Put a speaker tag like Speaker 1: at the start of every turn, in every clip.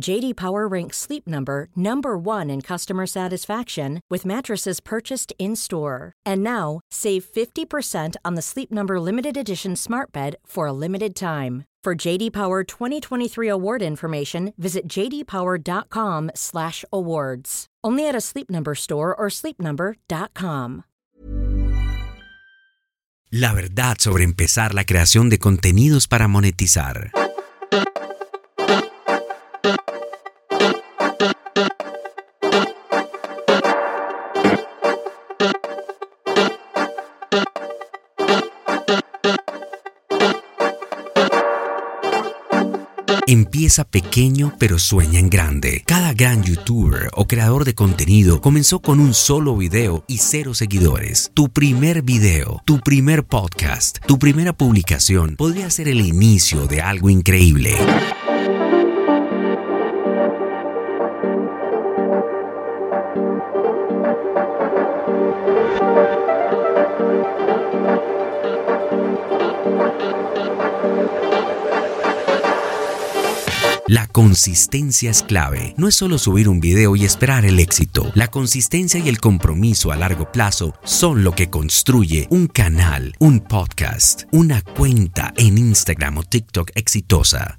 Speaker 1: JD Power ranks Sleep Number number 1 in customer satisfaction with mattresses purchased in-store. And now, save 50% on the Sleep Number limited edition Smart Bed for a limited time. For JD Power 2023 award information, visit jdpower.com/awards. Only at a Sleep Number store or sleepnumber.com.
Speaker 2: La verdad sobre empezar la creación de contenidos para monetizar. Empieza pequeño pero sueña en grande. Cada gran youtuber o creador de contenido comenzó con un solo video y cero seguidores. Tu primer video, tu primer podcast, tu primera publicación podría ser el inicio de algo increíble. La consistencia es clave. No es solo subir un video y esperar el éxito. La consistencia y el compromiso a largo plazo son lo que construye un canal, un podcast, una cuenta en Instagram o TikTok exitosa.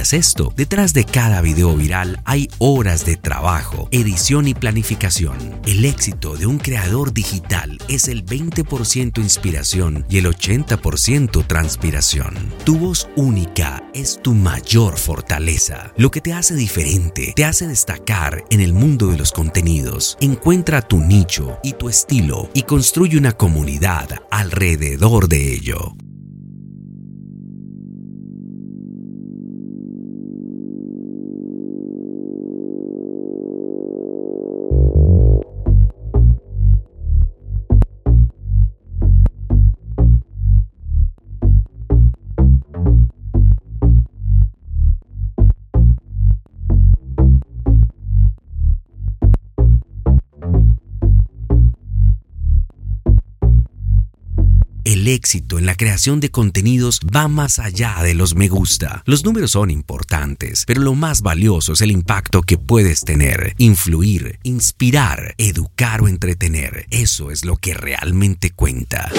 Speaker 2: ¿Sabías esto? Detrás de cada video viral hay horas de trabajo, edición y planificación. El éxito de un creador digital es el 20% inspiración y el 80% transpiración. Tu voz única es tu mayor fortaleza, lo que te hace diferente, te hace destacar en el mundo de los contenidos. Encuentra tu nicho y tu estilo y construye una comunidad alrededor de ello. El éxito en la creación de contenidos va más allá de los me gusta. Los números son importantes, pero lo más valioso es el impacto que puedes tener, influir, inspirar, educar o entretener. Eso es lo que realmente cuenta.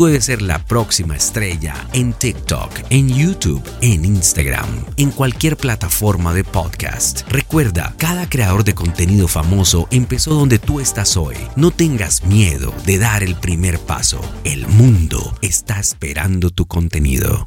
Speaker 2: Puedes ser la próxima estrella en TikTok, en YouTube, en Instagram, en cualquier plataforma de podcast. Recuerda, cada creador de contenido famoso empezó donde tú estás hoy. No tengas miedo de dar el primer paso. El mundo está esperando tu contenido.